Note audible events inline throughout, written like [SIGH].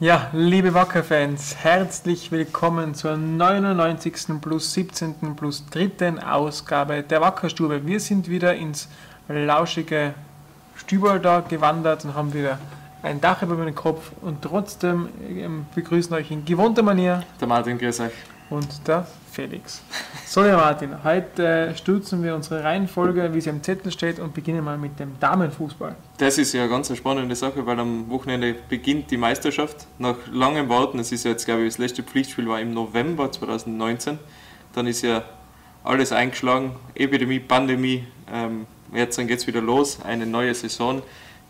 Ja, liebe Wacker-Fans, herzlich willkommen zur 99. plus 17. plus 3. Ausgabe der Wackerstube. Wir sind wieder ins lauschige Stüberl da gewandert und haben wieder ein Dach über den Kopf und trotzdem ähm, begrüßen euch in gewohnter Manier Der Martin, grüß euch. Und der Felix. So, ja Martin, heute äh, stürzen wir unsere Reihenfolge, wie sie am Zettel steht und beginnen mal mit dem Damenfußball. Das ist ja eine ganz spannende Sache, weil am Wochenende beginnt die Meisterschaft. Nach langem Warten, es ist ja jetzt, glaube ich, das letzte Pflichtspiel war im November 2019. Dann ist ja alles eingeschlagen, Epidemie, Pandemie. Ähm, jetzt geht es wieder los, eine neue Saison.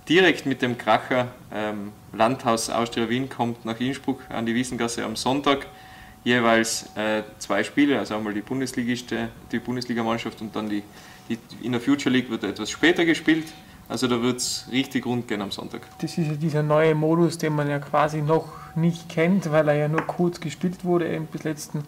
Direkt mit dem Kracher ähm, Landhaus Austria Wien kommt nach Innsbruck an die Wiesengasse am Sonntag. Jeweils äh, zwei Spiele, also einmal die Bundesligiste, die Bundesligamannschaft und dann die, die in der Future League wird etwas später gespielt. Also da wird es richtig rund gehen am Sonntag. Das ist ja dieser neue Modus, den man ja quasi noch nicht kennt, weil er ja nur kurz gespielt wurde, eben bis letzten,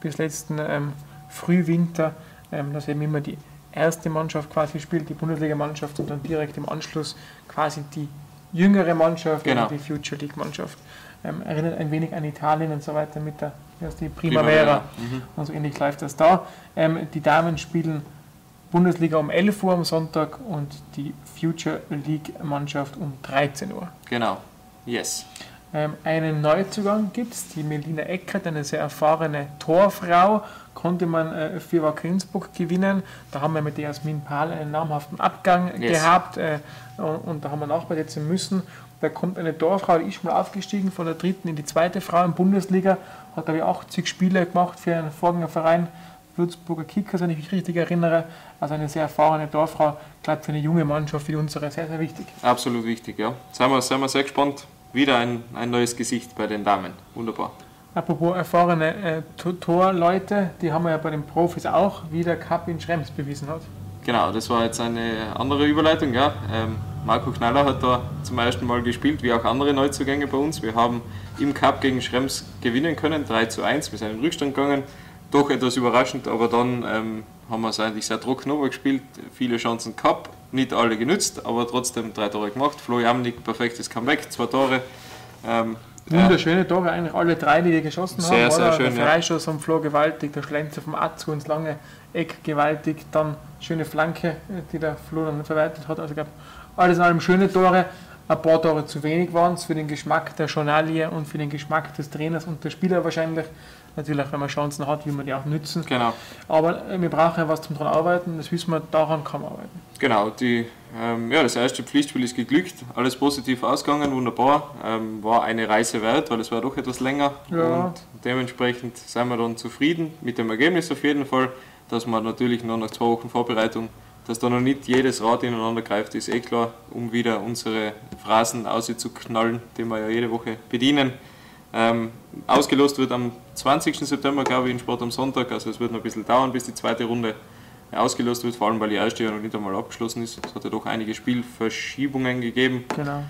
bis letzten ähm, Frühwinter, ähm, dass eben immer die erste Mannschaft quasi spielt, die Bundesligamannschaft und dann direkt im Anschluss quasi die jüngere Mannschaft Genau. die Future League Mannschaft. Ähm, erinnert ein wenig an Italien und so weiter mit der die Primavera. Mhm. Und so ähnlich läuft das da. Ähm, die Damen spielen Bundesliga um 11 Uhr am Sonntag und die Future League Mannschaft um 13 Uhr. Genau. Yes. Ähm, einen Neuzugang gibt es, die Melina Eckert, eine sehr erfahrene Torfrau, konnte man äh, für Wacker Innsbruck gewinnen. Da haben wir mit der Jasmin Pahl einen namhaften Abgang Yes. gehabt äh, und, und da haben wir nachbesetzen müssen. Da kommt eine Torfrau, die ist schon mal aufgestiegen von der dritten in die zweite Frau in Bundesliga, hat glaube ich 80 Spiele gemacht für einen Vorgängerverein, Würzburger Kickers, wenn ich mich richtig erinnere. Also eine sehr erfahrene Torfrau, ich glaube für eine junge Mannschaft wie unsere sehr, sehr wichtig. Absolut wichtig, ja. Seien wir, seien wir sehr gespannt. Wieder ein, ein neues Gesicht bei den Damen. Wunderbar. Apropos erfahrene äh, To- Torleute, die haben wir ja bei den Profis auch, wie der Cup in Schrems bewiesen hat. Genau, das war jetzt eine andere Überleitung. Ja. Ähm, Marco Knaller hat da zum ersten Mal gespielt, wie auch andere Neuzugänge bei uns. Wir haben im Cup gegen Schrems gewinnen können, 3 zu 1. Wir sind in Rückstand gegangen. Doch etwas überraschend, aber dann ähm, haben wir es eigentlich sehr trocken gespielt. Viele Chancen gehabt, nicht alle genützt, aber trotzdem drei Tore gemacht. Flo Jamnik, perfektes Comeback, zwei Tore. Ähm, Wunderschöne Tore, eigentlich alle drei, die wir geschossen Sehr, haben. sehr oder? schön, der ja. Freischuss vom Flo gewaltig, der Schlenzer vom Atzo ins lange Eck gewaltig, dann schöne Flanke, äh, die der Flo dann verwertet hat. Also ich glaube, alles in allem schöne Tore. Ein paar Tore zu wenig waren es für den Geschmack der Journalie und für den Geschmack des Trainers und der Spieler wahrscheinlich. Natürlich, wenn man Chancen hat, will man die auch nützen. genau. Aber äh, wir brauchen ja was zum dran arbeiten, das wissen wir, daran kann man arbeiten. Genau, die, ähm, ja, das erste Pflichtspiel ist geglückt, alles positiv ausgegangen, wunderbar. Ähm, war eine Reise wert, weil es war doch etwas länger Ja. und dementsprechend sind wir dann zufrieden mit dem Ergebnis auf jeden Fall, dass man natürlich noch nach zwei Wochen Vorbereitung, dass da noch nicht jedes Rad ineinander greift, ist eh klar, um wieder unsere Phrasen auszuknallen, die wir ja jede Woche bedienen. Ähm, ausgelost wird am 20. September, glaube ich, in Sport am Sonntag. Also es wird noch ein bisschen dauern, bis die zweite Runde ausgelost wird, vor allem weil die erste ja noch nicht einmal abgeschlossen ist. Es hat ja doch einige Spielverschiebungen gegeben. Genau.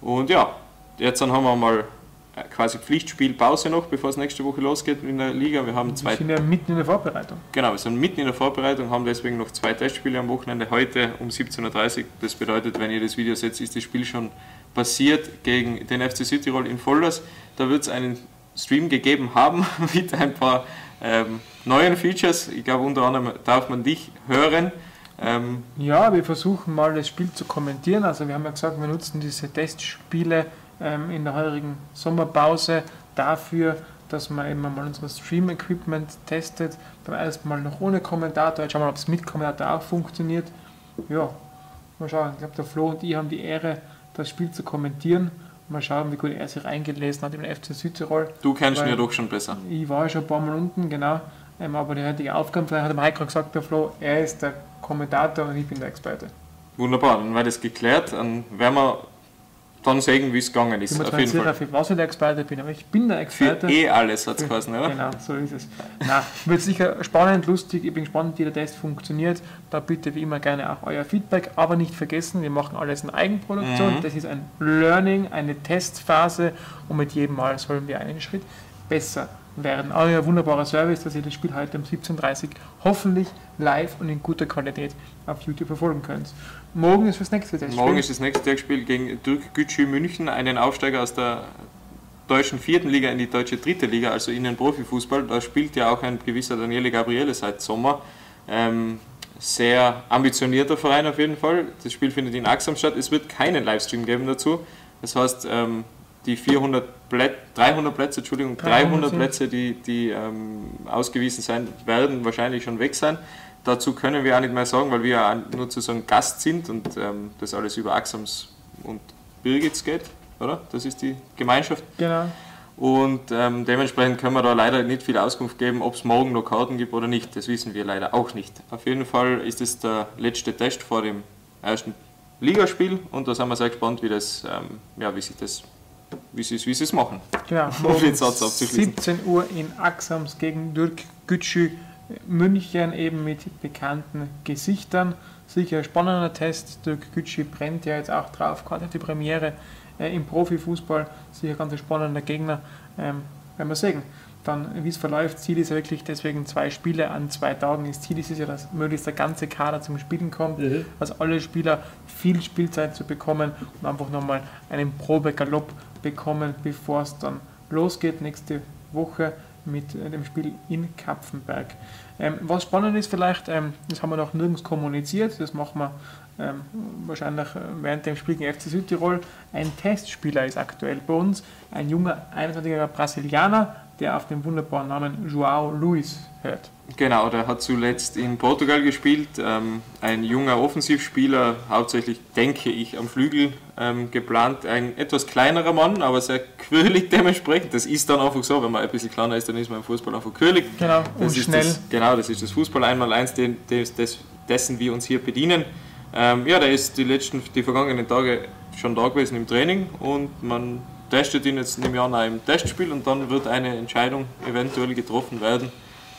Und ja, jetzt dann haben wir mal äh, quasi Pflichtspielpause noch, bevor es nächste Woche losgeht in der Liga. Wir haben Wir zwei, sind ja mitten in der Vorbereitung. genau, wir sind mitten in der Vorbereitung, haben deswegen noch zwei Testspiele am Wochenende. Heute um 17.30 Uhr. Das bedeutet, wenn ihr das Video seht, ist das Spiel schon passiert gegen den FC Südtirol in Vollers. Da wird es einen Stream gegeben haben [LAUGHS] mit ein paar ähm, neuen Features. Ich glaube, unter anderem darf man dich hören. Ähm, Ja, wir versuchen mal das Spiel zu kommentieren. Also wir haben ja gesagt, wir nutzen diese Testspiele ähm, in der heurigen Sommerpause dafür, dass man eben mal unser Stream-Equipment testet. Beim ersten Mal noch ohne Kommentator. Jetzt schauen wir mal, ob es mit Kommentator auch funktioniert. Ja, mal schauen. Ich glaube, der Flo und ich haben die Ehre, das Spiel zu kommentieren. Mal schauen, wie gut er sich eingelesen hat im FC Südtirol. du kennst ihn ja doch schon besser. Ich war ja schon ein paar Mal unten, genau. Ähm, aber die heutige Aufgabe, vielleicht hat der Heiko gesagt, der Flo, er ist der Kommentator und ich bin der Experte. Wunderbar, dann wäre das geklärt. Dann werden wir dann sehen, wie es gegangen Ich ist. mir Auf jeden Fall. für was ich der Experte bin, aber ich bin der Für Experte. eh alles hat es geheißen, oder? Genau, so ist es. Na, wird sicher spannend, lustig. Ich bin gespannt, wie der Test funktioniert. Da bitte wie immer gerne auch euer Feedback. Aber nicht vergessen, wir machen alles in Eigenproduktion. Mhm. Das ist ein Learning, eine Testphase und mit jedem Mal sollen wir einen Schritt besser werden. Euer wunderbarer Service, dass ihr das Spiel heute um 17.30 Uhr hoffentlich live und in guter Qualität auf YouTube verfolgen könnt. Morgen ist das nächste Testspiel. Morgen ist das nächste Tagspiel gegen Türk Gücü München, einen Aufsteiger aus der deutschen vierten Liga in die deutsche dritte Liga, also in den Profifußball. Da spielt ja auch ein gewisser Daniele Gabriele seit Sommer. Ähm, sehr ambitionierter Verein auf jeden Fall. Das Spiel findet in Axam statt. Es wird keinen Livestream geben dazu. Das heißt, ähm, die 400 Plätze, 300 Plätze, Entschuldigung, 300 Plätze, die, die ähm, ausgewiesen sein werden, wahrscheinlich schon weg sein. Dazu können wir auch nicht mehr sagen, weil wir ja nur zu so einem Gast sind und ähm, das alles über Axams und Birgits geht, oder? Das ist die Gemeinschaft. Genau. Und ähm, dementsprechend können wir da leider nicht viel Auskunft geben, ob es morgen noch Karten gibt oder nicht. Das wissen wir leider auch nicht. Auf jeden Fall ist es der letzte Test vor dem ersten Ligaspiel und da sind wir sehr gespannt, wie, das, ähm, ja, wie sich das wie sie, wie es machen. Genau, [LAUGHS] um den Satz 17 Uhr in Axams gegen Dirk Gütschü München eben mit bekannten Gesichtern. Sicher ein spannender Test. Dirk Gütschü brennt ja jetzt auch drauf, gerade die Premiere äh, im Profifußball. Sicher ganz ein spannender Gegner. Ähm, werden wir sehen. Dann, wie es verläuft, Ziel ist ja wirklich deswegen zwei Spiele an zwei Tagen. Das Ziel ist ja, dass möglichst der ganze Kader zum Spielen kommt, mhm. dass alle Spieler viel Spielzeit zu bekommen und einfach nochmal einen Probegalopp bekommen, bevor es dann losgeht nächste Woche mit äh, dem Spiel in Kapfenberg. Ähm, was spannend ist vielleicht, ähm, das haben wir noch nirgends kommuniziert, das machen wir ähm, wahrscheinlich äh, während dem Spiel gegen FC Südtirol. Ein Testspieler ist aktuell bei uns, ein junger 21-jähriger Brasilianer, der auf den wunderbaren Namen Joao Luis hört. Genau, der hat zuletzt in Portugal gespielt. Ähm, ein junger Offensivspieler, hauptsächlich denke ich am Flügel ähm, geplant. Ein etwas kleinerer Mann, aber sehr quirlig [LAUGHS] dementsprechend. Das ist dann einfach so, wenn man ein bisschen kleiner ist, dann ist man im Fußball einfach quirlig. Genau, das und schnell. Das, genau, das ist das Fußball einmal eins, den, des, des, dessen wir uns hier bedienen. Ähm, ja, der ist die letzten, die vergangenen Tage schon da gewesen im Training und man testet ihn jetzt im Jahr nach einem Testspiel und dann wird eine Entscheidung eventuell getroffen werden,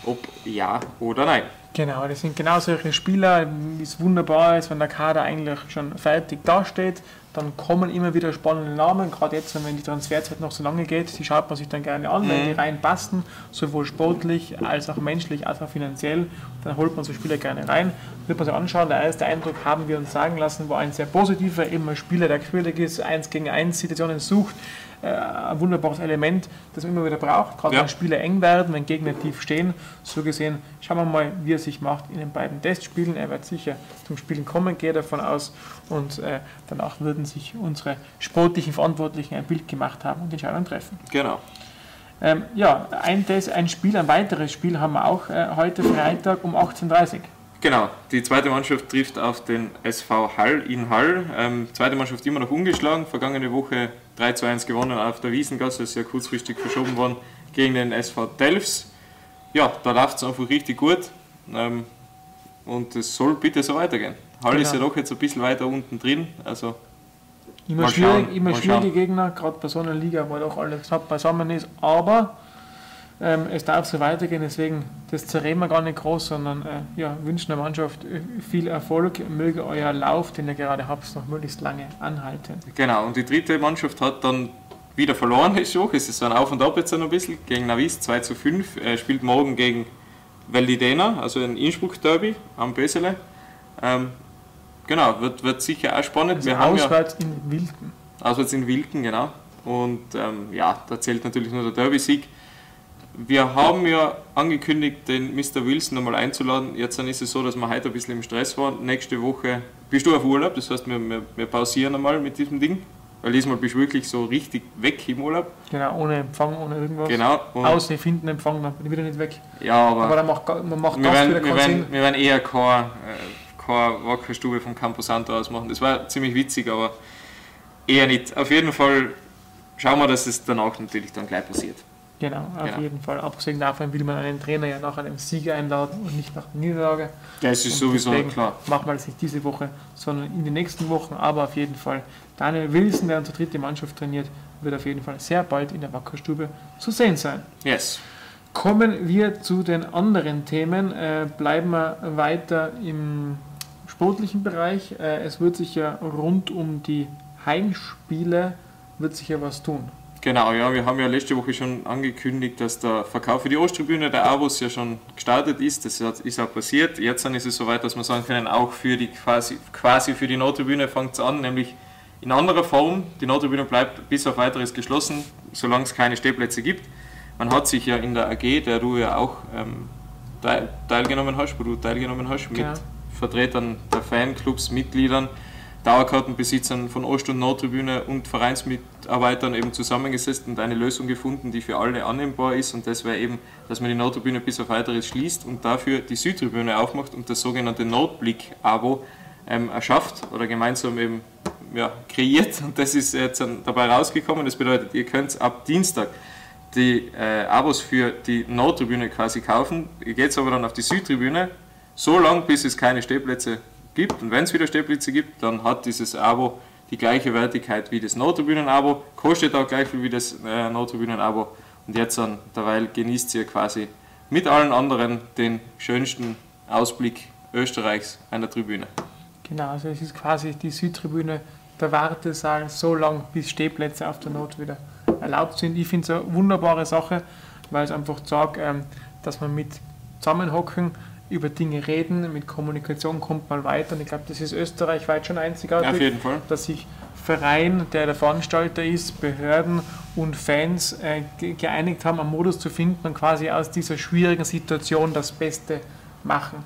ob ja oder nein. Genau, das sind genau solche Spieler, wie es wunderbar ist, wenn der Kader eigentlich schon fertig dasteht, dann kommen immer wieder spannende Namen, gerade jetzt, wenn die Transferzeit noch so lange geht, die schaut man sich dann gerne an, mhm. wenn die reinpassen, sowohl sportlich als auch menschlich, als auch finanziell, dann holt man so Spieler gerne rein, wird man sich anschauen, der erste Eindruck haben wir uns sagen lassen, war ein sehr positiver, ein Spieler, der quirlig ist, eins gegen eins Situationen sucht, äh, ein wunderbares Element, das man immer wieder braucht, gerade ja. wenn Spiele eng werden, wenn Gegner tief stehen. So gesehen, schauen wir mal, wie er sich macht in den beiden Testspielen. Er wird sicher zum Spielen kommen, gehe davon aus. Und äh, danach würden sich unsere sportlichen Verantwortlichen ein Bild gemacht haben und die Entscheidung treffen. Genau. Ähm, ja, ein, Test, ein Spiel, ein weiteres Spiel haben wir auch äh, heute Freitag um 18.30 Uhr. Genau, die zweite Mannschaft trifft auf den SV Hall in Hall. Ähm, zweite Mannschaft immer noch ungeschlagen, vergangene Woche 3 zu 1 gewonnen auf der Wiesengasse, sehr kurzfristig verschoben worden gegen den SV Delfs. Ja, da läuft es einfach richtig gut ähm, und es soll bitte so weitergehen. Hall genau. ist ja doch jetzt ein bisschen weiter unten drin, also Immer, schwierig, immer schwierige Gegner, gerade bei so einer Liga, wo doch alles knapp beisammen ist, aber ähm, es darf so weitergehen, deswegen das zerreden wir gar nicht groß, sondern äh, ja, wünschen der Mannschaft äh, viel Erfolg, möge euer Lauf, den ihr gerade habt, noch möglichst lange anhalten. Genau, und die dritte Mannschaft hat dann wieder verloren, [LAUGHS] ist auch. Es ist so ein Auf und Ab jetzt noch ein bisschen, gegen Navis 2 zu 5, er spielt morgen gegen Validena, also ein Innsbruck-Derby am Bösele. Ähm, genau, wird, wird sicher auch spannend. Also Wir auswärts haben ja, in Wilken. Auswärts in Wilken, genau. Und ähm, ja, da zählt natürlich nur der Derby-Sieg. Wir haben ja angekündigt, den Mr. Wilson nochmal einzuladen. Jetzt dann ist es so, dass wir heute ein bisschen im Stress waren. Nächste Woche bist du auf Urlaub, das heißt, wir, wir, wir pausieren einmal mit diesem Ding. Weil diesmal bist du wirklich so richtig weg im Urlaub. Genau, ohne Empfang, ohne irgendwas. Genau. Außer finden Empfang, dann bin ich wieder nicht weg. Ja, aber. Aber dann macht, man macht wir werden, wir, werden, wir werden eher keine, äh, keine Wackerstube vom Campo Santo aus machen. Das war ziemlich witzig, aber eher nicht. Auf jeden Fall schauen wir, dass es danach natürlich dann gleich passiert. Genau, auf genau. jeden Fall. Abgesehen davon will man einen Trainer ja nach einem Sieg einladen und nicht nach einer Niederlage. Das ist und sowieso klar. Machen wir das nicht diese Woche, sondern in den nächsten Wochen. Aber auf jeden Fall, Daniel Wilson, der unsere dritte Mannschaft trainiert, wird auf jeden Fall sehr bald in der Wackerstube zu sehen sein. Yes. Kommen wir zu den anderen Themen. Äh, bleiben wir weiter im sportlichen Bereich. Äh, es wird sich ja rund um die Heimspiele wird sich ja was tun. Genau, ja, wir haben ja letzte Woche schon angekündigt, dass der Verkauf für die Osttribüne der Abos ja schon gestartet ist. Das ist auch passiert. Jetzt ist es soweit, dass wir sagen können, auch für die quasi, quasi für die Nordtribüne fängt es an, nämlich in anderer Form. Die Nordtribüne bleibt bis auf weiteres geschlossen. solange es keine Stehplätze gibt. Man hat sich ja in der AG, der du ja auch ähm, teilgenommen hast, wo du teilgenommen hast, mit genau. Vertretern der Fanclubs, Mitgliedern, Dauerkartenbesitzern von Ost- und Nordtribüne und Vereinsmitarbeitern eben zusammengesetzt und eine Lösung gefunden, die für alle annehmbar ist. Und das wäre eben, dass man die Nordtribüne bis auf weiteres schließt und dafür die Südtribüne aufmacht und das sogenannte Nordblick-Abo ähm, erschafft oder gemeinsam eben ja, kreiert. Und das ist jetzt dabei rausgekommen. Das bedeutet, ihr könnt ab Dienstag die äh, Abos für die Nordtribüne quasi kaufen. Ihr geht aber dann auf die Südtribüne, so lange bis es keine Stehplätze gibt. Und wenn es wieder Stehplätze gibt, dann hat dieses Abo die gleiche Wertigkeit wie das Nordtribünen-Abo, kostet auch gleich viel wie das äh, Nordtribünen-Abo. Und jetzt dann, derweil genießt ihr quasi mit allen anderen den schönsten Ausblick Österreichs einer Tribüne. Genau, also es ist quasi die Südtribüne der Wartesaal so lang, bis Stehplätze auf der Not wieder erlaubt sind. Ich finde es eine wunderbare Sache, weil es einfach sagt, ähm, dass man mit Zusammenhocken über Dinge reden, mit Kommunikation kommt man weiter. Und ich glaube, das ist österreichweit schon einzigartig, ja, auf jeden Fall. dass sich Verein, der der Veranstalter ist, Behörden und Fans äh, geeinigt haben, einen Modus zu finden und quasi aus dieser schwierigen Situation das Beste machen.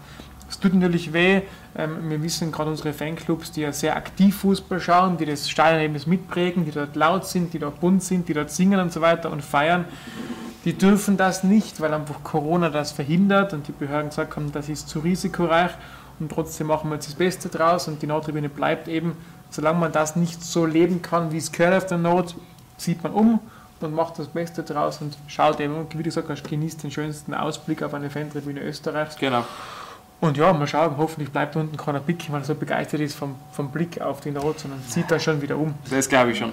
Es tut natürlich weh. Ähm, wir wissen gerade unsere Fanclubs, die ja sehr aktiv Fußball schauen, die das Stadionerlebnis mitprägen, die dort laut sind, die dort bunt sind, die dort singen und so weiter und feiern. Die dürfen das nicht, weil einfach Corona das verhindert und die Behörden gesagt haben, das ist zu risikoreich und trotzdem machen wir jetzt das Beste draus und die Nordtribüne bleibt eben, solange man das nicht so leben kann, wie es gehört auf der Not, zieht man um und macht das Beste draus und schaut eben, wie du gesagt hast, genießt den schönsten Ausblick auf eine Fantribüne Österreichs. Genau. Und ja, mal schauen, hoffentlich bleibt unten keiner Blick, weil er so begeistert ist vom, vom Blick auf den Rot, sondern zieht da schon wieder um. Das glaube ich schon.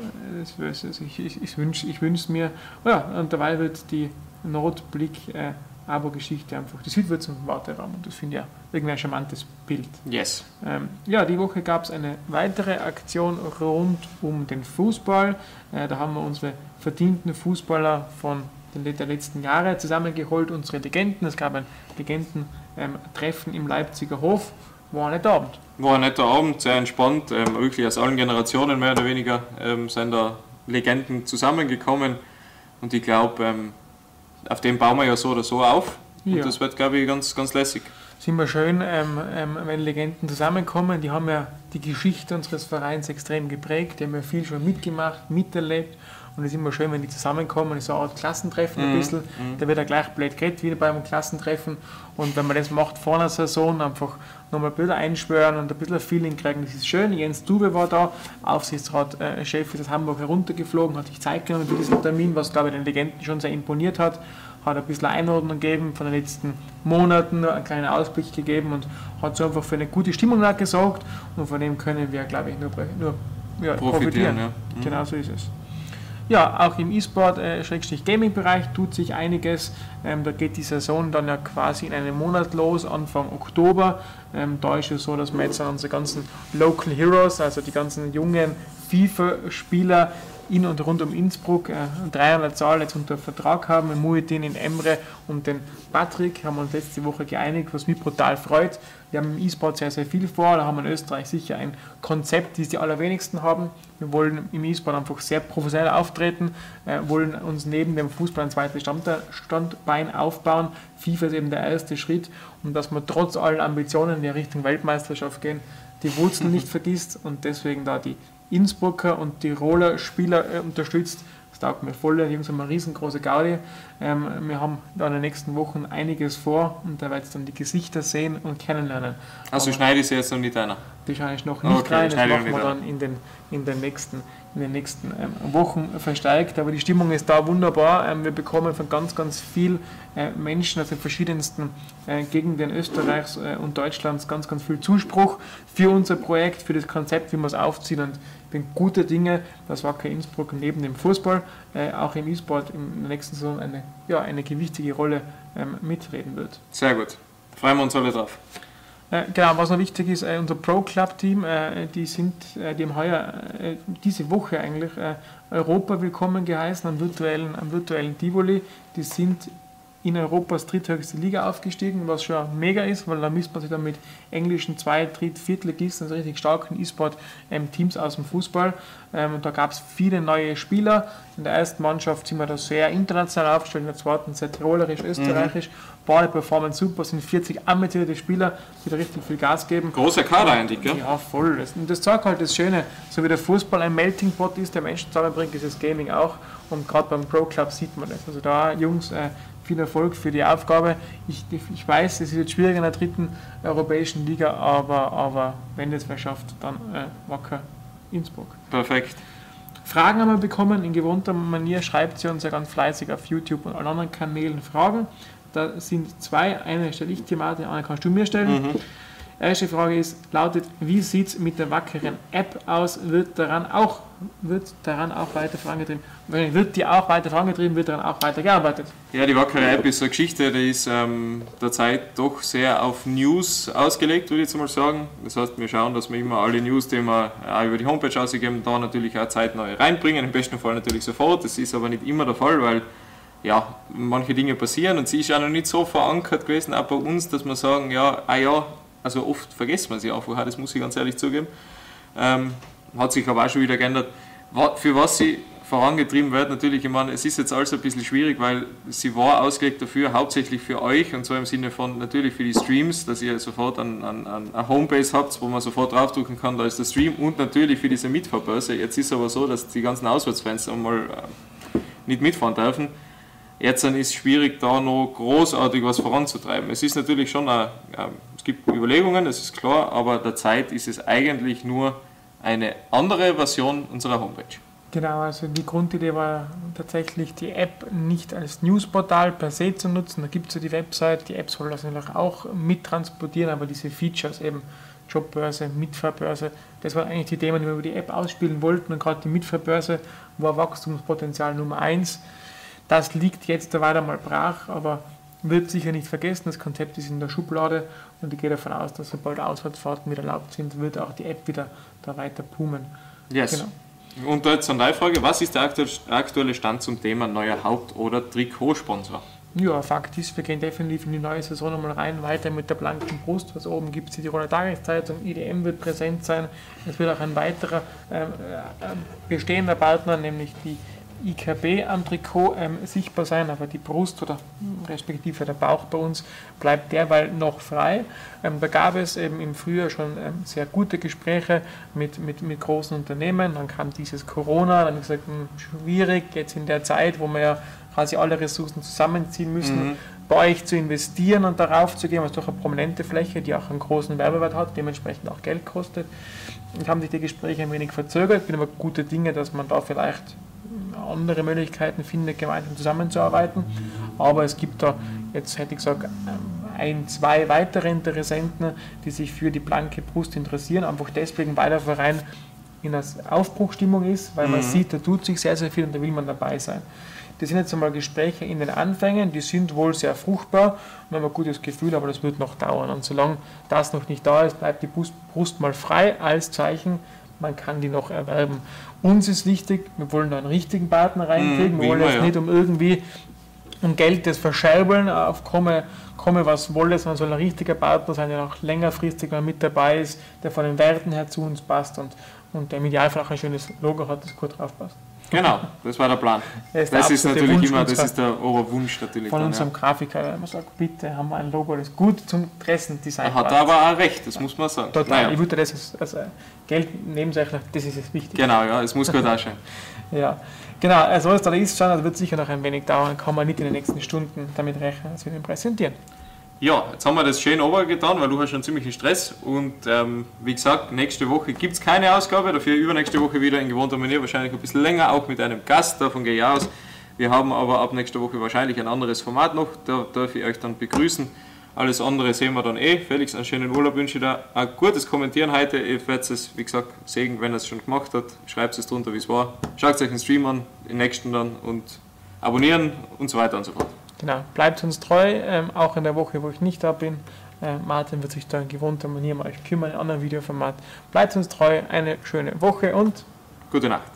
Das, das, ich ich, ich wünsche wünsch mir, oh ja, und dabei wird die Notblick äh, Abo-Geschichte einfach, die Süd wird zum Warteraum und das finde ich ja irgendwie ein charmantes Bild. Yes. Ähm, ja, die Woche gab es eine weitere Aktion rund um den Fußball. Äh, da haben wir unsere verdienten Fußballer von der letzten Jahre zusammengeholt, unsere Legenden. Es gab ein Legenden-Treffen im Leipziger Hof. War ein netter Abend. War ein netter Abend, sehr entspannt. Ähm, wirklich aus allen Generationen mehr oder weniger ähm, sind da Legenden zusammengekommen. Und ich glaube, ähm, auf dem bauen wir ja so oder so auf. Und ja. das wird, glaube ich, ganz, ganz lässig. Es ist immer schön, wenn Legenden zusammenkommen. Die haben ja die Geschichte unseres Vereins extrem geprägt. Die haben ja viel schon mitgemacht, miterlebt. Und es ist immer schön, wenn die zusammenkommen, ist so eine Art Klassentreffen ein mhm. bisschen. Mhm. Da wird er gleich blöd geredet, wie beim Klassentreffen. Und wenn man das macht vor einer Saison, einfach nochmal Bilder einschwören und ein bisschen ein Feeling kriegen, das ist schön. Jens Dube war da, Aufsichtsratchef äh, ist aus Hamburg heruntergeflogen, hat sich Zeit genommen für diesen Termin, was glaube ich den Legenden schon sehr imponiert hat. Hat ein bisschen Einordnung gegeben von den letzten Monaten, einen kleinen Ausblick gegeben und hat so einfach für eine gute Stimmung gesorgt. Und von dem können wir, glaube ich, nur, nur ja, profitieren. profitieren. Ja. Mhm. Genau so ist es. Ja, auch im E-Sport, äh, tut sich einiges. Ähm, da geht die Saison dann ja quasi in einem Monat los, Anfang Oktober. Ähm, da ist es so, dass wir jetzt unsere ganzen Local Heroes, also die ganzen jungen FIFA-Spieler in und rund um Innsbruck äh, drei an der Zahl jetzt unter Vertrag haben. Mit Muhittin in Emre und den Patrick haben wir uns letzte Woche geeinigt, was mich brutal freut. Wir haben im E-Sport sehr, sehr viel vor. Da haben wir in Österreich sicher ein Konzept, das die allerwenigsten haben. Wir wollen im E-Sport einfach sehr professionell auftreten, äh, wollen uns neben dem Fußball ein zweites Standbein aufbauen. FIFA ist eben der erste Schritt und dass man trotz allen Ambitionen in die Richtung Weltmeisterschaft gehen, die Wurzeln nicht [LAUGHS] vergisst und deswegen da die Innsbrucker und Tiroler Spieler äh, unterstützt. Das taugt mir voll. Die Jungs haben eine riesengroße Gaudi. Ähm, wir haben da in den nächsten Wochen einiges vor und da werdet ihr dann die Gesichter sehen und kennenlernen. Also schneide ich sie jetzt noch nicht einer? Die schneide ich noch nicht okay, rein. Das machen wir dann in den, in den nächsten in den nächsten ähm, Wochen versteigt. Aber die Stimmung ist da wunderbar. Ähm, wir bekommen von ganz, ganz vielen äh, Menschen aus den verschiedensten äh, Gegenden Österreichs äh, und Deutschlands ganz, ganz viel Zuspruch für unser Projekt, für das Konzept, wie wir es aufziehen. Und ich bin guter Dinge, dass Wacker Innsbruck neben dem Fußball auch im E-Sport in der nächsten Saison eine, ja, eine gewichtige Rolle ähm, mitreden wird. Sehr gut. Freuen wir uns alle drauf. Äh, genau, was noch wichtig ist, äh, unser Pro Club Team, äh, die sind, die haben heuer, diese Woche eigentlich, Europa willkommen geheißen am virtuellen, am virtuellen Tivoli. Die sind in Europas dritthöchste Liga aufgestiegen, was schon mega ist, weil da misst man sich dann mit englischen Zwei-, Dritt-, Viertligisten, also richtig starken E-Sport-Teams aus dem Fußball. Ähm, und da gab es viele neue Spieler. In der ersten Mannschaft sind wir da sehr international aufgestellt, in der zweiten sehr tirolerisch, österreichisch. Mhm. Beide performen super, sind 40 ambitionierte Spieler, die da richtig viel Gas geben. Großer Kader eigentlich, gell? Ja, voll. Und das zeigt halt das Schöne, so wie der Fußball ein Melting Pot ist, der Menschen zusammenbringt, ist das Gaming auch. Und gerade beim Pro Club sieht man das. Also da, Jungs, äh, viel Erfolg für die Aufgabe. Ich, ich weiß, es jetzt schwierig in der dritten europäischen Liga, aber, aber wenn es wer schafft, dann äh, Wacker Innsbruck. Perfekt. Fragen haben wir bekommen. In gewohnter Manier schreibt sie uns ja ganz fleißig auf YouTube und allen anderen Kanälen Fragen. Da sind zwei. Eine stelle ich dir, Martin, eine kannst du mir stellen. Mhm. Erste Frage ist, lautet, wie sieht es mit der wackeren App aus? Wird daran auch, wird daran auch weiter vorangetrieben? Wird die auch weiter vorangetrieben, wird daran auch weiter gearbeitet? Ja, die wackere App ist eine Geschichte, die ist ähm, derzeit doch sehr auf News ausgelegt, würde ich jetzt mal sagen. Das heißt, wir schauen, dass wir immer alle News, die wir auch über die Homepage ausgegeben, da natürlich auch zeitnah reinbringen. Im besten Fall natürlich sofort. Das ist aber nicht immer der Fall, weil ja, manche Dinge passieren und sie ist ja noch nicht so verankert gewesen, auch bei uns, dass wir sagen, ja, ah ja, also oft vergisst man sie einfach, das muss ich ganz ehrlich zugeben. Ähm, hat sich aber auch schon wieder geändert. Für was sie vorangetrieben wird, natürlich, ich meine, es ist jetzt alles ein bisschen schwierig, weil sie war ausgelegt dafür, hauptsächlich für euch und so im Sinne von natürlich für die Streams, dass ihr sofort an, an, an eine Homebase habt, wo man sofort draufdrücken kann, da ist der Stream und natürlich für diese Mitfahrbörse. Jetzt ist aber so, dass die ganzen Auswärtsfans einmal äh, nicht mitfahren dürfen. Jetzt ist es schwierig, da noch großartig was voranzutreiben. Es ist natürlich schon, eine, es gibt Überlegungen, das ist klar, aber derzeit ist es eigentlich nur eine andere Version unserer Homepage. Genau, also die Grundidee war tatsächlich, die App nicht als Newsportal per se zu nutzen. Da gibt es ja die Website, die App soll das natürlich auch mittransportieren, aber diese Features eben Jobbörse, Mitfahrbörse, das waren eigentlich die Themen, die wir über die App ausspielen wollten und gerade die Mitfahrbörse war Wachstumspotenzial Nummer eins. Das liegt jetzt weiter mal brach, aber wird sicher nicht vergessen. Das Konzept ist in der Schublade und ich gehe davon aus, dass sobald Auswärtsfahrten wieder erlaubt sind, wird auch die App wieder da weiter poomen. Yes. Genau. Und jetzt eine Frage, was ist der aktuelle Stand zum Thema neuer Haupt- oder Trikotsponsor? Ja, Fakt ist, wir gehen definitiv in die neue Saison nochmal rein, weiter mit der blanken Brust. Was oben gibt es die Tiroler Tageszeitung, IDM wird präsent sein. Es wird auch ein weiterer ähm, äh, bestehender Partner, nämlich die IKB am Trikot ähm, sichtbar sein, aber die Brust oder respektive der Bauch bei uns bleibt derweil noch frei. Ähm, da gab es eben im Frühjahr schon ähm, sehr gute Gespräche mit, mit, mit großen Unternehmen. Dann kam dieses Corona, dann gesagt, mh, hm, schwierig, jetzt in der Zeit, wo wir ja quasi alle Ressourcen zusammenziehen müssen, mhm. bei euch zu investieren und darauf zu gehen, was doch eine prominente Fläche, die auch einen großen Werbewert hat, dementsprechend auch Geld kostet. Und haben sich die Gespräche ein wenig verzögert. Ich bin aber gute Dinge, dass man da vielleicht andere Möglichkeiten findet, gemeinsam zusammenzuarbeiten. Aber es gibt da jetzt, hätte ich gesagt, ein, zwei weitere Interessenten, die sich für die blanke Brust interessieren, einfach deswegen, weil der Verein in einer Aufbruchstimmung ist, weil man mhm. sieht, da tut sich sehr, sehr viel und da will man dabei sein. Das sind jetzt einmal Gespräche in den Anfängen, die sind wohl sehr fruchtbar und wir haben ein gutes Gefühl, aber das wird noch dauern. Und solange das noch nicht da ist, bleibt die Brust mal frei als Zeichen, man kann die noch erwerben. Uns ist wichtig, wir wollen da einen richtigen Partner reinkriegen, wir wollen jetzt ja. nicht um irgendwie um Geld das Verscherbeln auf komme, komme was wolle, sondern soll ein richtiger Partner sein, der auch längerfristig mal mit dabei ist, der von den Werten her zu uns passt und, und der im Idealfall auch ein schönes Logo hat, das gut drauf passt. Genau, das war der Plan. Das ist, das ist natürlich Wunsch immer, das ist der Oberwunsch natürlich. Von dann, unserem ja. Grafiker, der immer sagt, bitte haben wir ein Logo, das gut zum Dressendesign Er hat aber auch recht, das muss man sagen. Total, naja. ich würde das als, als Geld nebensächlich, das ist das Wichtige. Genau, ja, es muss gut ausschauen. [LAUGHS] ja, genau, also es da ist, schon, das wird sicher noch ein wenig dauern, kann man nicht in den nächsten Stunden damit rechnen, dass wir den präsentieren. Ja, jetzt haben wir das schön getan, weil du hast schon ziemlichen Stress und ähm, wie gesagt, nächste Woche gibt es keine Ausgabe, dafür übernächste Woche wieder in gewohnter Manier, wahrscheinlich ein bisschen länger, auch mit einem Gast, davon gehe ich aus. Wir haben aber ab nächster Woche wahrscheinlich ein anderes Format noch, da darf ich euch dann begrüßen. Alles andere sehen wir dann eh. Felix, einen schönen Urlaub wünsche ich dir. Ein gutes Kommentieren heute. Ihr werdet es, wie gesagt, sehen, wenn er es schon gemacht hat. Schreibt es drunter, wie es war. Schaut euch den Stream an, den nächsten dann und abonnieren und so weiter und so fort. Genau, bleibt uns treu, ähm, auch in der Woche, wo ich nicht da bin. Äh, Martin wird sich da in gewohnter Manier euch kümmern, in einem anderen Videoformat. Bleibt uns treu, eine schöne Woche und gute Nacht.